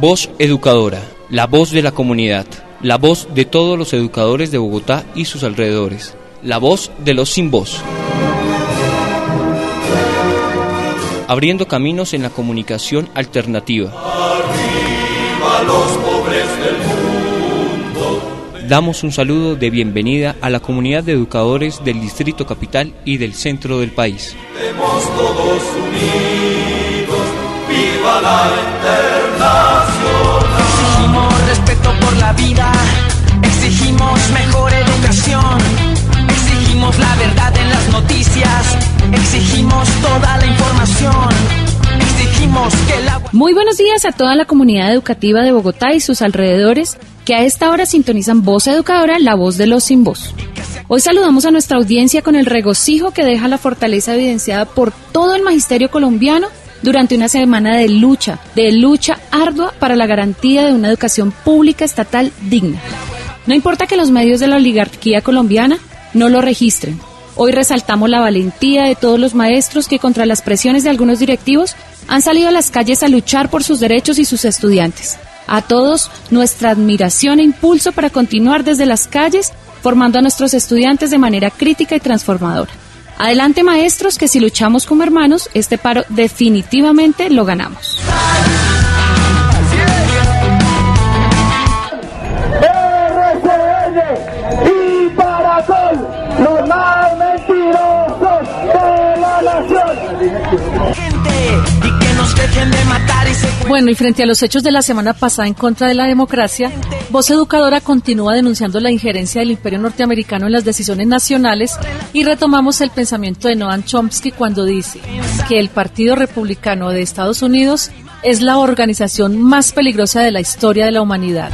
Voz Educadora, la voz de la comunidad, la voz de todos los educadores de Bogotá y sus alrededores, la voz de los sin voz. Abriendo caminos en la comunicación alternativa. Damos un saludo de bienvenida a la comunidad de educadores del Distrito Capital y del centro del país. todos unidos, viva la internacional. Exigimos respeto por la vida, exigimos mejor educación, exigimos la verdad en las noticias, exigimos toda la información. Exigimos que la... Muy buenos días a toda la comunidad educativa de Bogotá y sus alrededores que a esta hora sintonizan Voz Educadora, la voz de los sin voz. Hoy saludamos a nuestra audiencia con el regocijo que deja la fortaleza evidenciada por todo el magisterio colombiano durante una semana de lucha, de lucha ardua para la garantía de una educación pública estatal digna. No importa que los medios de la oligarquía colombiana no lo registren. Hoy resaltamos la valentía de todos los maestros que contra las presiones de algunos directivos han salido a las calles a luchar por sus derechos y sus estudiantes. A todos nuestra admiración e impulso para continuar desde las calles formando a nuestros estudiantes de manera crítica y transformadora. Adelante maestros, que si luchamos como hermanos, este paro definitivamente lo ganamos. Bueno, y frente a los hechos de la semana pasada en contra de la democracia, Voz Educadora continúa denunciando la injerencia del imperio norteamericano en las decisiones nacionales y retomamos el pensamiento de Noam Chomsky cuando dice que el Partido Republicano de Estados Unidos es la organización más peligrosa de la historia de la humanidad.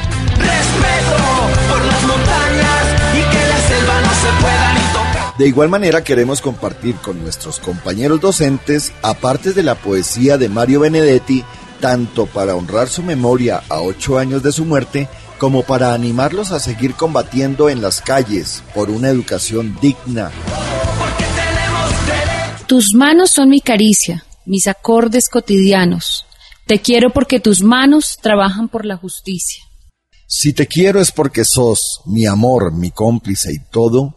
De igual manera queremos compartir con nuestros compañeros docentes, aparte de la poesía de Mario Benedetti, tanto para honrar su memoria a ocho años de su muerte, como para animarlos a seguir combatiendo en las calles por una educación digna. Tus manos son mi caricia, mis acordes cotidianos. Te quiero porque tus manos trabajan por la justicia. Si te quiero es porque sos mi amor, mi cómplice y todo,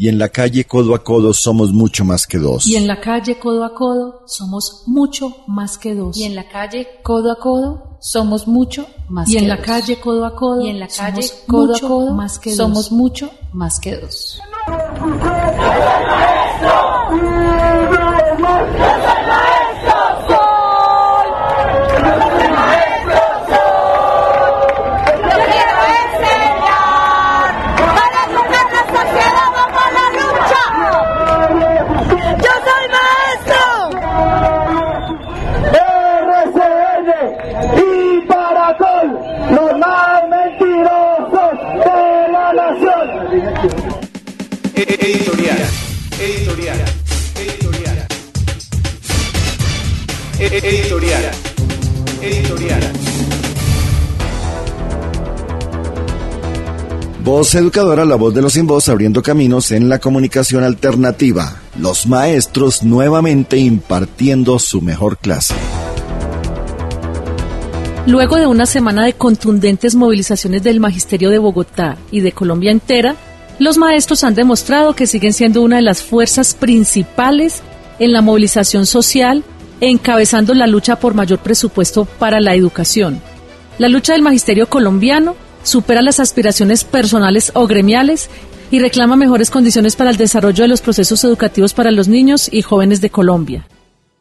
y en la calle codo a codo somos mucho más que dos. Y en la calle codo a codo somos mucho más que dos. Y en la calle codo a codo somos mucho más que dos. Y en la calle codo a codo y en la calle codo a codo más que somos mucho más que dos. Editorial. Editorial. Editorial. Editorial. Editorial. Voz educadora, la voz de los sin voz, abriendo caminos en la comunicación alternativa. Los maestros nuevamente impartiendo su mejor clase. Luego de una semana de contundentes movilizaciones del Magisterio de Bogotá y de Colombia entera, los maestros han demostrado que siguen siendo una de las fuerzas principales en la movilización social, encabezando la lucha por mayor presupuesto para la educación. La lucha del magisterio colombiano supera las aspiraciones personales o gremiales y reclama mejores condiciones para el desarrollo de los procesos educativos para los niños y jóvenes de Colombia.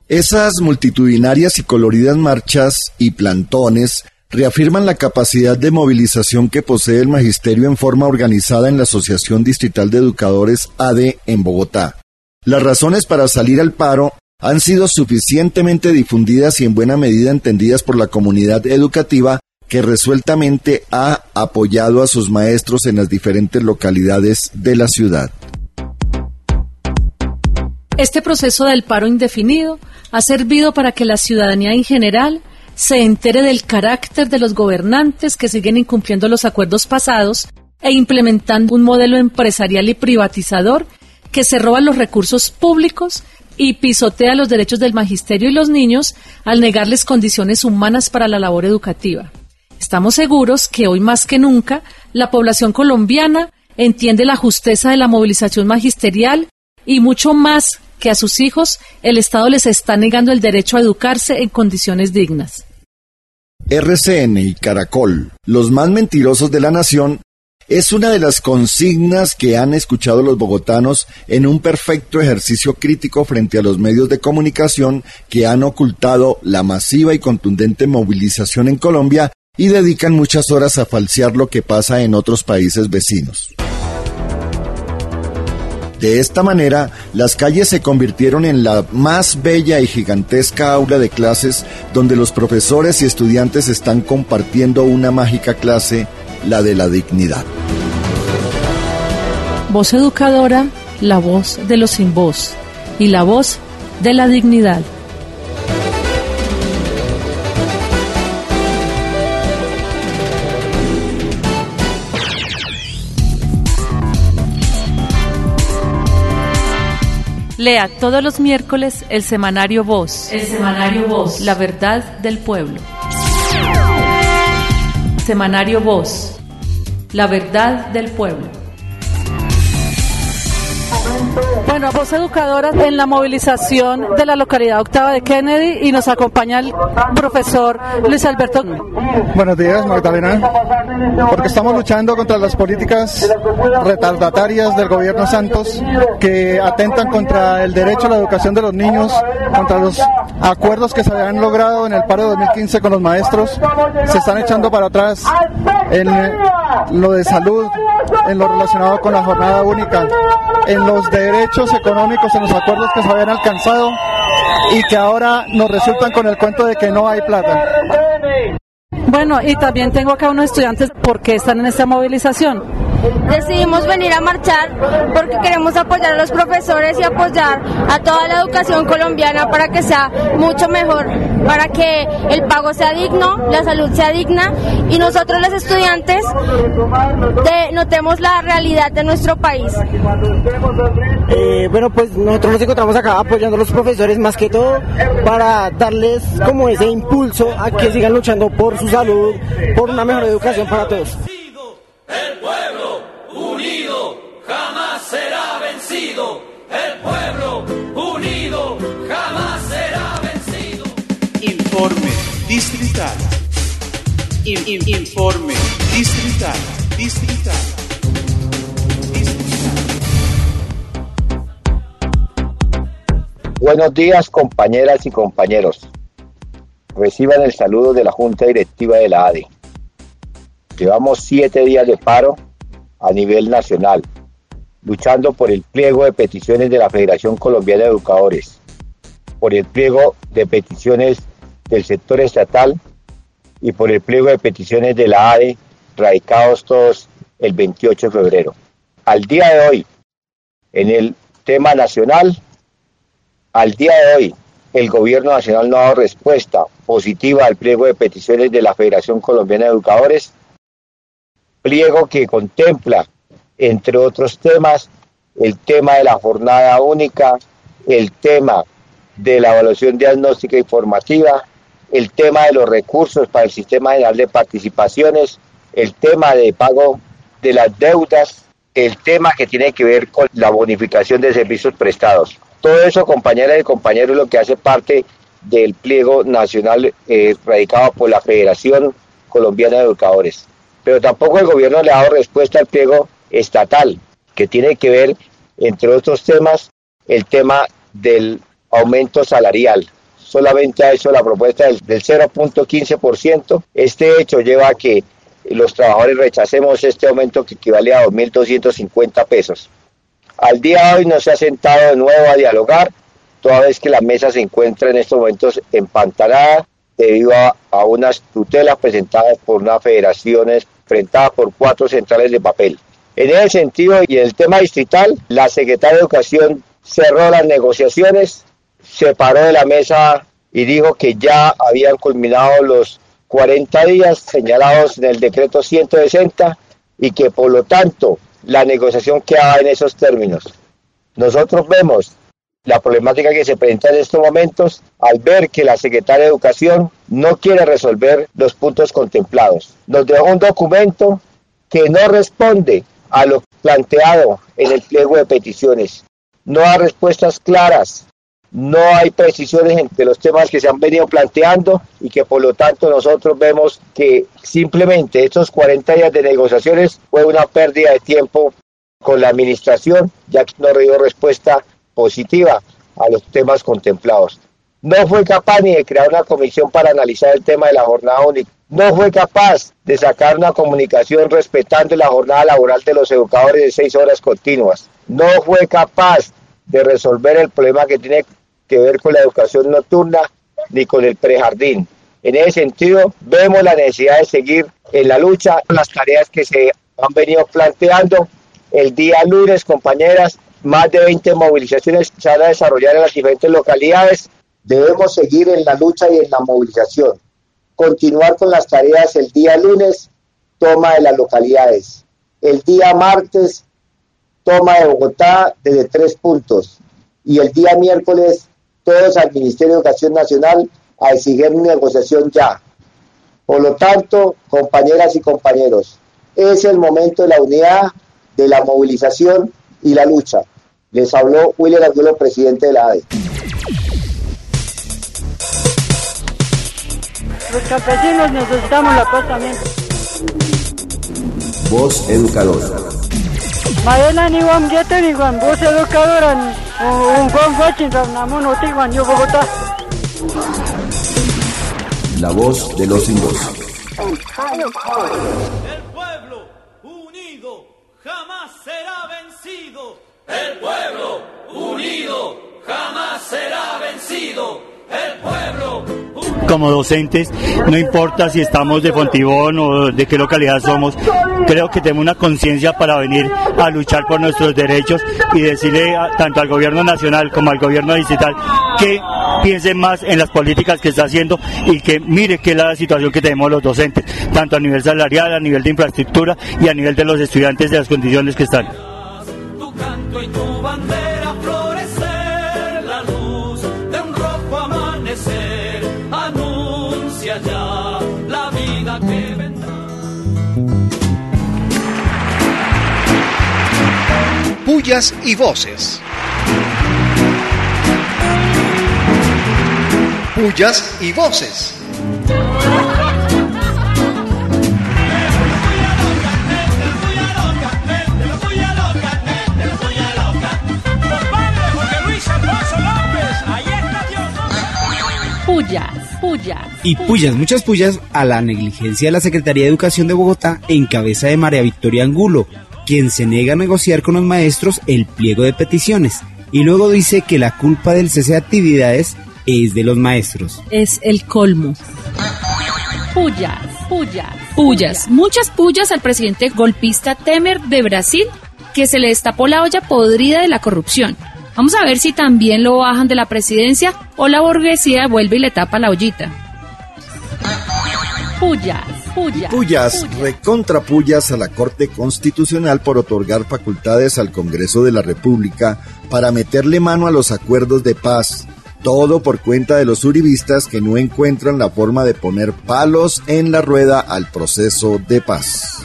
Esas multitudinarias y coloridas marchas y plantones reafirman la capacidad de movilización que posee el magisterio en forma organizada en la Asociación Distrital de Educadores ADE en Bogotá. Las razones para salir al paro han sido suficientemente difundidas y en buena medida entendidas por la comunidad educativa que resueltamente ha apoyado a sus maestros en las diferentes localidades de la ciudad. Este proceso del paro indefinido ha servido para que la ciudadanía en general se entere del carácter de los gobernantes que siguen incumpliendo los acuerdos pasados e implementando un modelo empresarial y privatizador que se roba los recursos públicos y pisotea los derechos del magisterio y los niños al negarles condiciones humanas para la labor educativa. Estamos seguros que hoy más que nunca la población colombiana entiende la justeza de la movilización magisterial y mucho más que a sus hijos el Estado les está negando el derecho a educarse en condiciones dignas. RCN y Caracol, los más mentirosos de la nación, es una de las consignas que han escuchado los bogotanos en un perfecto ejercicio crítico frente a los medios de comunicación que han ocultado la masiva y contundente movilización en Colombia y dedican muchas horas a falsear lo que pasa en otros países vecinos. De esta manera, las calles se convirtieron en la más bella y gigantesca aula de clases donde los profesores y estudiantes están compartiendo una mágica clase, la de la dignidad. Voz educadora, la voz de los sin voz y la voz de la dignidad. Lea todos los miércoles el semanario Voz. El semanario Voz. La verdad del pueblo. Semanario Voz. La verdad del pueblo. Bueno, voz educadoras en la movilización de la localidad octava de Kennedy y nos acompaña el profesor Luis Alberto. Buenos días, Magdalena. Porque estamos luchando contra las políticas retardatarias del gobierno Santos que atentan contra el derecho a la educación de los niños, contra los acuerdos que se habían logrado en el paro de 2015 con los maestros. Se están echando para atrás en lo de salud, en lo relacionado con la jornada única, en los derechos económicos, en los acuerdos que se habían alcanzado y que ahora nos resultan con el cuento de que no hay plata. Bueno, y también tengo acá unos estudiantes porque están en esta movilización. Decidimos venir a marchar porque queremos apoyar a los profesores y apoyar a toda la educación colombiana para que sea mucho mejor, para que el pago sea digno, la salud sea digna y nosotros los estudiantes de, notemos la realidad de nuestro país. Eh, bueno, pues nosotros nos encontramos acá apoyando a los profesores más que todo para darles como ese impulso a que sigan luchando por su salud, por una mejor educación para todos. Informe distrital. In- in- informe distrital. Distrital. Buenos días, compañeras y compañeros. Reciban el saludo de la Junta Directiva de la ADE. Llevamos siete días de paro a nivel nacional, luchando por el pliego de peticiones de la Federación Colombiana de Educadores, por el pliego de peticiones del sector estatal y por el pliego de peticiones de la ADE, radicados todos el 28 de febrero. Al día de hoy, en el tema nacional, al día de hoy, el gobierno nacional no ha dado respuesta positiva al pliego de peticiones de la Federación Colombiana de Educadores, pliego que contempla, entre otros temas, el tema de la jornada única, el tema de la evaluación diagnóstica informativa, el tema de los recursos para el sistema general de participaciones, el tema de pago de las deudas, el tema que tiene que ver con la bonificación de servicios prestados. Todo eso, compañeras y compañeros, es lo que hace parte del pliego nacional eh, radicado por la Federación Colombiana de Educadores. Pero tampoco el gobierno le ha dado respuesta al pliego estatal, que tiene que ver, entre otros temas, el tema del aumento salarial. Solamente ha hecho la propuesta del, del 0.15%. Este hecho lleva a que los trabajadores rechacemos este aumento que equivale a 2.250 pesos. Al día de hoy no se ha sentado de nuevo a dialogar, toda vez que la mesa se encuentra en estos momentos empantanada debido a, a unas tutelas presentadas por unas federaciones enfrentadas por cuatro centrales de papel. En ese sentido y en el tema distrital, la Secretaría de Educación cerró las negociaciones, se paró de la mesa y dijo que ya habían culminado los 40 días señalados en el decreto 160 y que por lo tanto la negociación quedaba en esos términos. Nosotros vemos la problemática que se presenta en estos momentos al ver que la Secretaria de Educación no quiere resolver los puntos contemplados. Nos dejó un documento que no responde a lo planteado en el pliego de peticiones. No hay respuestas claras, no hay precisiones entre los temas que se han venido planteando y que por lo tanto nosotros vemos que simplemente estos 40 días de negociaciones fue una pérdida de tiempo con la administración, ya que no dio respuesta positiva a los temas contemplados. No fue capaz ni de crear una comisión para analizar el tema de la jornada única. No fue capaz de sacar una comunicación respetando la jornada laboral de los educadores de seis horas continuas. No fue capaz de resolver el problema que tiene que ver con la educación nocturna ni con el prejardín. En ese sentido, vemos la necesidad de seguir en la lucha, las tareas que se han venido planteando. El día lunes, compañeras, más de 20 movilizaciones se van a desarrollar en las diferentes localidades. Debemos seguir en la lucha y en la movilización. Continuar con las tareas el día lunes, toma de las localidades. El día martes, toma de Bogotá desde tres puntos. Y el día miércoles, todos al Ministerio de Educación Nacional a exigir negociación ya. Por lo tanto, compañeras y compañeros, es el momento de la unidad, de la movilización y la lucha. Les habló William Angulo, presidente de la ADE. Los campesinos necesitamos la paz también. Voz Educador. Mayela ni gete ni wam voz educadora La voz de los sin. El pueblo unido jamás será vencido. El pueblo unido jamás será vencido. El pueblo como docentes, no importa si estamos de Fontibón o de qué localidad somos, creo que tenemos una conciencia para venir a luchar por nuestros derechos y decirle tanto al gobierno nacional como al gobierno distrital que piensen más en las políticas que está haciendo y que mire qué es la situación que tenemos los docentes, tanto a nivel salarial, a nivel de infraestructura y a nivel de los estudiantes de las condiciones que están. Pullas y voces. Pullas y voces. Pullas, pullas. Y pullas, muchas pullas a la negligencia de la Secretaría de Educación de Bogotá en cabeza de María Victoria Angulo, quien se niega a negociar con los maestros el pliego de peticiones y luego dice que la culpa del cese de actividades es de los maestros. Es el colmo. Pullas, pullas. Pullas, muchas pullas al presidente golpista Temer de Brasil, que se le destapó la olla podrida de la corrupción. Vamos a ver si también lo bajan de la presidencia o la burguesía vuelve y le tapa la ollita. Pullas, recontra pullas a la Corte Constitucional por otorgar facultades al Congreso de la República para meterle mano a los acuerdos de paz. Todo por cuenta de los uribistas que no encuentran la forma de poner palos en la rueda al proceso de paz.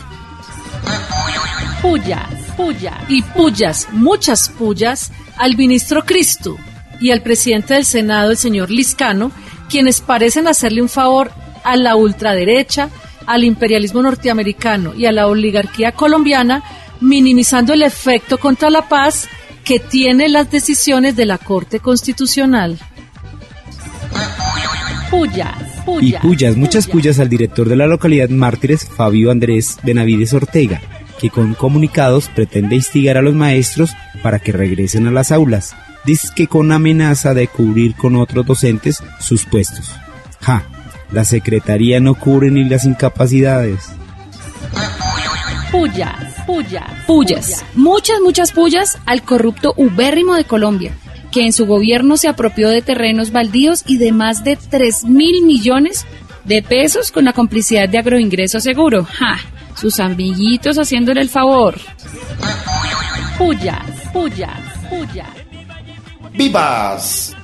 Pullas, pullas. Y pullas, muchas pullas, al ministro Cristo y al presidente del Senado, el señor Liscano, quienes parecen hacerle un favor a la ultraderecha al imperialismo norteamericano y a la oligarquía colombiana, minimizando el efecto contra la paz que tienen las decisiones de la Corte Constitucional. Puyas, Y puyas, muchas puyas al director de la localidad Mártires, Fabio Andrés Benavides Ortega, que con comunicados pretende instigar a los maestros para que regresen a las aulas, dice que con amenaza de cubrir con otros docentes sus puestos. Ja, la secretaría no cubre ni las incapacidades. Puyas, puyas, puyas. Muchas, muchas puyas al corrupto ubérrimo de Colombia, que en su gobierno se apropió de terrenos baldíos y de más de 3 mil millones de pesos con la complicidad de Agroingreso Seguro. Ja, sus amiguitos haciéndole el favor. Puyas, puyas, puyas. ¡Vivas!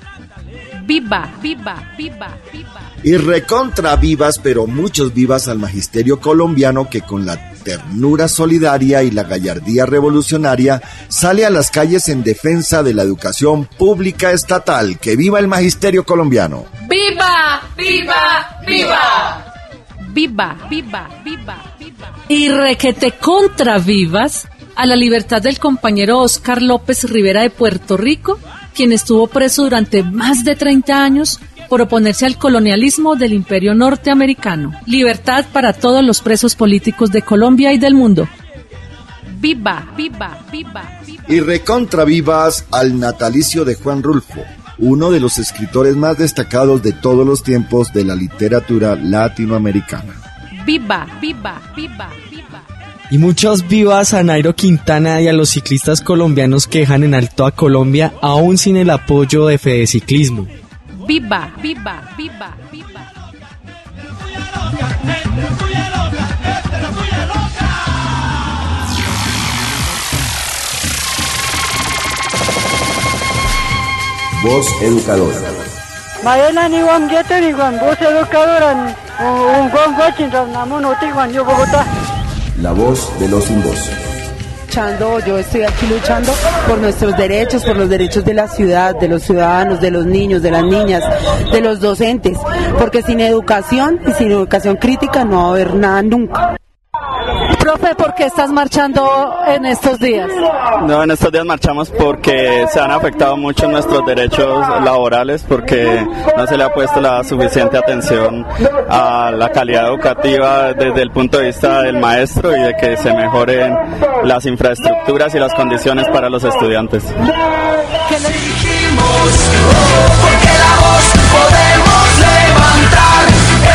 Viva, viva, viva, viva. Y recontra vivas, pero muchos vivas al magisterio colombiano que con la ternura solidaria y la gallardía revolucionaria sale a las calles en defensa de la educación pública estatal. ¡Que viva el magisterio colombiano! ¡Viva! ¡Viva! ¡Viva! Viva, viva, viva, viva. Y requete contra vivas a la libertad del compañero Oscar López Rivera de Puerto Rico, quien estuvo preso durante más de 30 años por oponerse al colonialismo del imperio norteamericano. Libertad para todos los presos políticos de Colombia y del mundo. Viva, viva, viva, viva. Y recontra vivas al natalicio de Juan Rulfo, uno de los escritores más destacados de todos los tiempos de la literatura latinoamericana. Viva, viva, viva, viva. Y muchos vivas a Nairo Quintana y a los ciclistas colombianos que dejan en alto a Colombia aún sin el apoyo de Fede Ciclismo. Viva, viva, viva, viva. Voz educadora. Mayela ni wam gete ni wam voz educadora un gon gochin namun otigwan yo Bogotá. La voz de los sin voz. yo estoy aquí luchando por nuestros derechos, por los derechos de la ciudad, de los ciudadanos, de los niños, de las niñas, de los docentes, porque sin educación y sin educación crítica no va a haber nada nunca. Profe, ¿por qué estás marchando en estos días? No, en estos días marchamos porque se han afectado mucho nuestros derechos laborales, porque no se le ha puesto la suficiente atención a la calidad educativa desde el punto de vista del maestro y de que se mejoren las infraestructuras y las condiciones para los estudiantes. Porque la voz podemos levantar,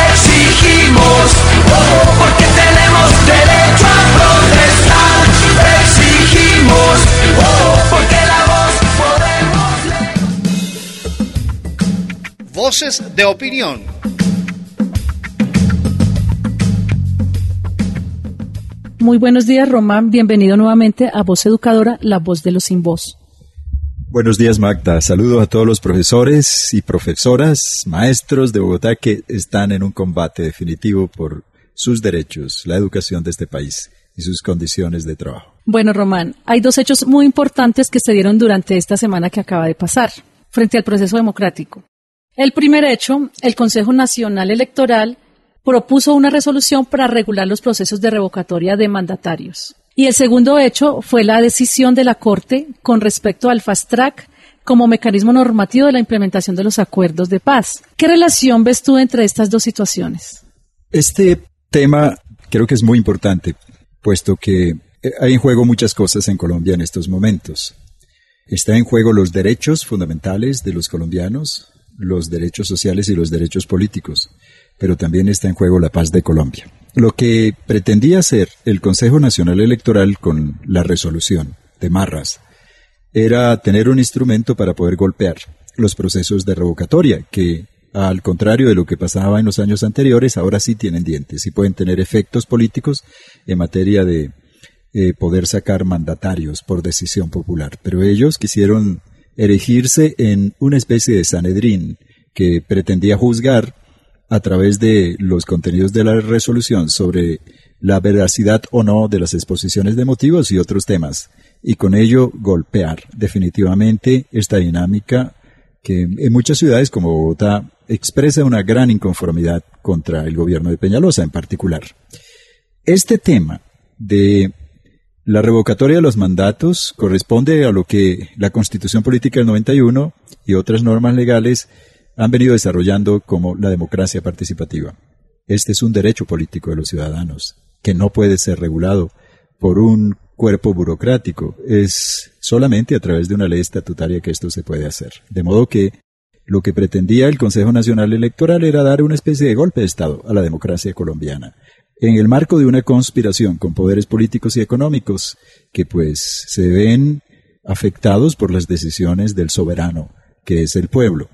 exigimos, Voces de opinión. Muy buenos días, Román. Bienvenido nuevamente a Voz Educadora, la voz de los sin voz. Buenos días, Magda. Saludos a todos los profesores y profesoras, maestros de Bogotá que están en un combate definitivo por sus derechos, la educación de este país y sus condiciones de trabajo. Bueno, Román, hay dos hechos muy importantes que se dieron durante esta semana que acaba de pasar, frente al proceso democrático. El primer hecho, el Consejo Nacional Electoral propuso una resolución para regular los procesos de revocatoria de mandatarios. Y el segundo hecho fue la decisión de la Corte con respecto al fast track como mecanismo normativo de la implementación de los acuerdos de paz. ¿Qué relación ves tú entre estas dos situaciones? Este tema creo que es muy importante, puesto que eh, hay en juego muchas cosas en Colombia en estos momentos. Está en juego los derechos fundamentales de los colombianos, los derechos sociales y los derechos políticos, pero también está en juego la paz de Colombia. Lo que pretendía hacer el Consejo Nacional Electoral con la resolución de Marras era tener un instrumento para poder golpear los procesos de revocatoria, que al contrario de lo que pasaba en los años anteriores, ahora sí tienen dientes y pueden tener efectos políticos en materia de eh, poder sacar mandatarios por decisión popular. Pero ellos quisieron erigirse en una especie de Sanedrín que pretendía juzgar a través de los contenidos de la resolución sobre la veracidad o no de las exposiciones de motivos y otros temas, y con ello golpear definitivamente esta dinámica que en muchas ciudades como Bogotá expresa una gran inconformidad contra el gobierno de Peñalosa en particular. Este tema de la revocatoria de los mandatos corresponde a lo que la Constitución Política del 91 y otras normas legales han venido desarrollando como la democracia participativa. Este es un derecho político de los ciudadanos que no puede ser regulado por un cuerpo burocrático. Es solamente a través de una ley estatutaria que esto se puede hacer. De modo que lo que pretendía el Consejo Nacional Electoral era dar una especie de golpe de Estado a la democracia colombiana en el marco de una conspiración con poderes políticos y económicos que pues se ven afectados por las decisiones del soberano, que es el pueblo.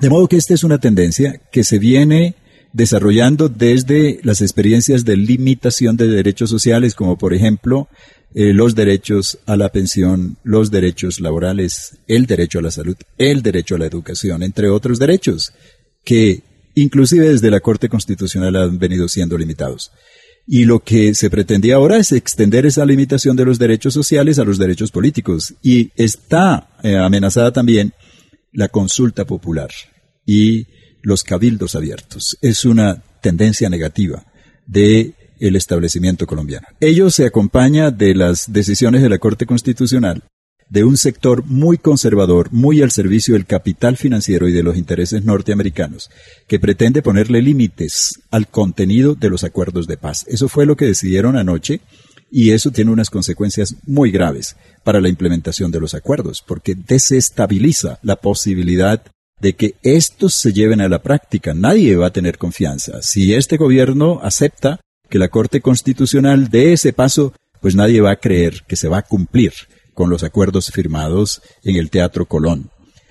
De modo que esta es una tendencia que se viene desarrollando desde las experiencias de limitación de derechos sociales, como por ejemplo eh, los derechos a la pensión, los derechos laborales, el derecho a la salud, el derecho a la educación, entre otros derechos, que inclusive desde la Corte Constitucional han venido siendo limitados. Y lo que se pretendía ahora es extender esa limitación de los derechos sociales a los derechos políticos. Y está eh, amenazada también la consulta popular y los cabildos abiertos. Es una tendencia negativa de el establecimiento colombiano. Ello se acompaña de las decisiones de la Corte Constitucional de un sector muy conservador, muy al servicio del capital financiero y de los intereses norteamericanos, que pretende ponerle límites al contenido de los acuerdos de paz. Eso fue lo que decidieron anoche y eso tiene unas consecuencias muy graves para la implementación de los acuerdos, porque desestabiliza la posibilidad de que estos se lleven a la práctica. Nadie va a tener confianza. Si este gobierno acepta que la Corte Constitucional dé ese paso, pues nadie va a creer que se va a cumplir con los acuerdos firmados en el Teatro Colón.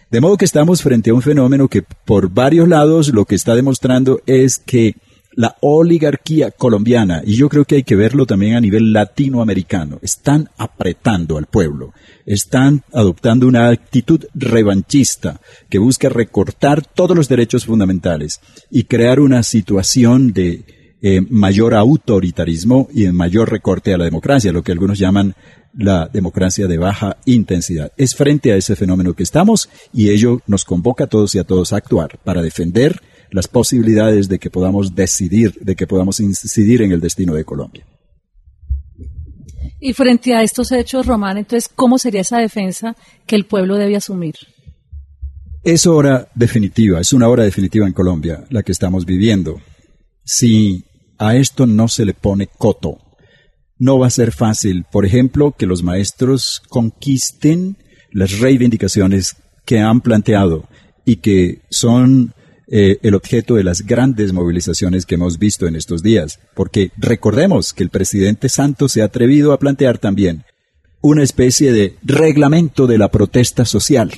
De modo que estamos frente a un fenómeno que por varios lados lo que está demostrando es que la oligarquía colombiana, y yo creo que hay que verlo también a nivel latinoamericano, están apretando al pueblo, están adoptando una actitud revanchista que busca recortar todos los derechos fundamentales y crear una situación de eh, mayor autoritarismo y mayor recorte a la democracia, lo que algunos llaman la democracia de baja intensidad. Es frente a ese fenómeno que estamos y ello nos convoca a todos y a todos a actuar para defender las posibilidades de que podamos decidir, de que podamos incidir en el destino de Colombia. Y frente a estos hechos, Román, entonces, ¿cómo sería esa defensa que el pueblo debe asumir? Es hora definitiva, es una hora definitiva en Colombia la que estamos viviendo. Si a esto no se le pone coto, no va a ser fácil, por ejemplo, que los maestros conquisten las reivindicaciones que han planteado y que son eh, el objeto de las grandes movilizaciones que hemos visto en estos días. Porque recordemos que el presidente Santos se ha atrevido a plantear también una especie de reglamento de la protesta social,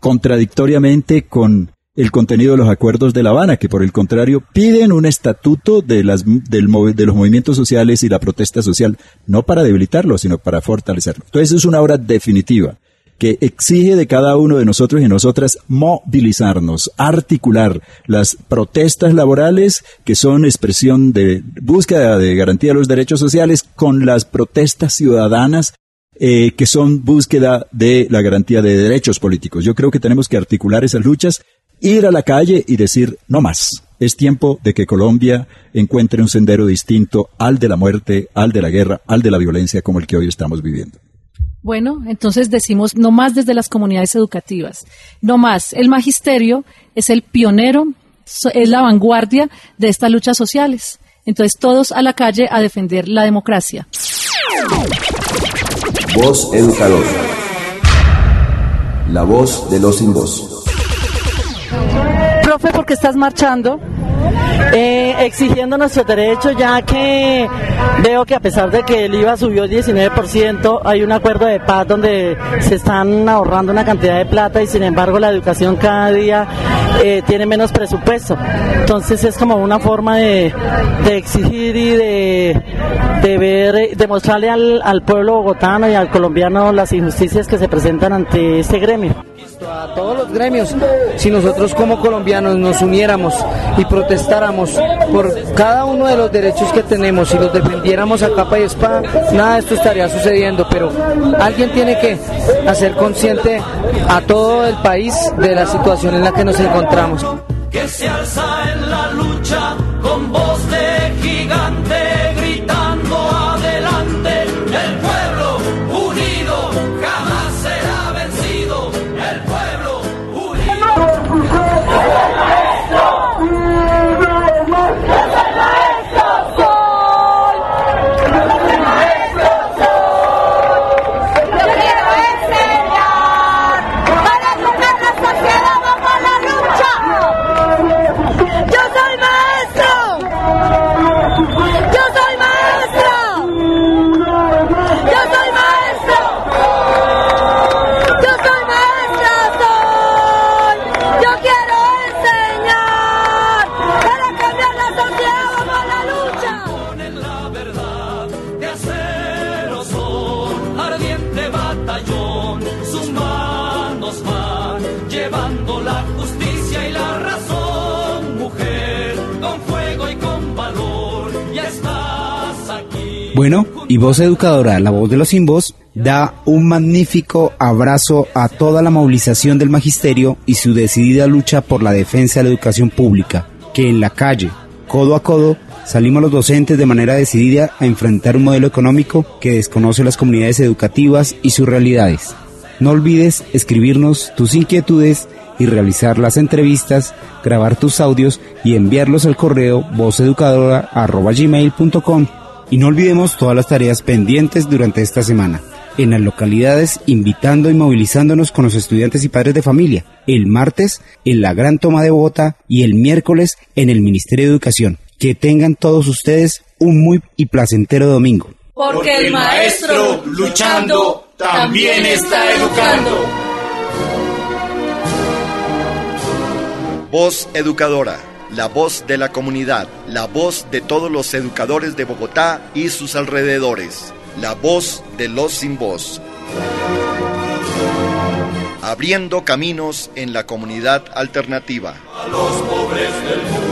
contradictoriamente con el contenido de los acuerdos de La Habana, que por el contrario piden un estatuto de, las, del, de los movimientos sociales y la protesta social, no para debilitarlo, sino para fortalecerlo. Entonces es una obra definitiva que exige de cada uno de nosotros y nosotras movilizarnos, articular las protestas laborales, que son expresión de búsqueda de garantía de los derechos sociales, con las protestas ciudadanas eh, que son búsqueda de la garantía de derechos políticos. Yo creo que tenemos que articular esas luchas ir a la calle y decir no más. Es tiempo de que Colombia encuentre un sendero distinto al de la muerte, al de la guerra, al de la violencia como el que hoy estamos viviendo. Bueno, entonces decimos no más desde las comunidades educativas, no más. El magisterio es el pionero, es la vanguardia de estas luchas sociales. Entonces todos a la calle a defender la democracia. Voz educador. La voz de los sin voz profe, ¿por qué estás marchando? Eh, exigiendo nuestros derechos, ya que veo que a pesar de que el IVA subió el 19%, hay un acuerdo de paz donde se están ahorrando una cantidad de plata y sin embargo la educación cada día eh, tiene menos presupuesto. Entonces es como una forma de, exigir y de, de ver, demostrarle al, al pueblo bogotano y al colombiano las injusticias que se presentan ante este gremio a todos los gremios, si nosotros como colombianos nos uniéramos y protestáramos por cada uno de los derechos que tenemos y los defendiéramos a capa y espada, nada de esto estaría sucediendo, pero alguien tiene que hacer consciente a todo el país de la situación en la que nos encontramos. que se alza en la lucha con voz de voz educadora, la voz de los sin voz, da un magnífico abrazo a toda la movilización del magisterio y su decidida lucha por la defensa de la educación pública, que en la calle, codo a codo, salimos los docentes de manera decidida a enfrentar un modelo económico que desconoce las comunidades educativas y sus realidades. No olvides escribirnos tus inquietudes y realizar las entrevistas, grabar tus audios y enviarlos al correo voceducadora.gmail.com. Y no olvidemos todas las tareas pendientes durante esta semana. En las localidades, invitando y movilizándonos con los estudiantes y padres de familia. El martes, en la Gran Toma de Bogotá y el miércoles, en el Ministerio de Educación. Que tengan todos ustedes un muy y placentero domingo. porque el maestro luchando también está educando Voz Educadora, la voz de la comunidad, la voz de todos los educadores de Bogotá y sus alrededores, la voz de los sin voz. Abriendo caminos en la comunidad alternativa. a los pobres del mundo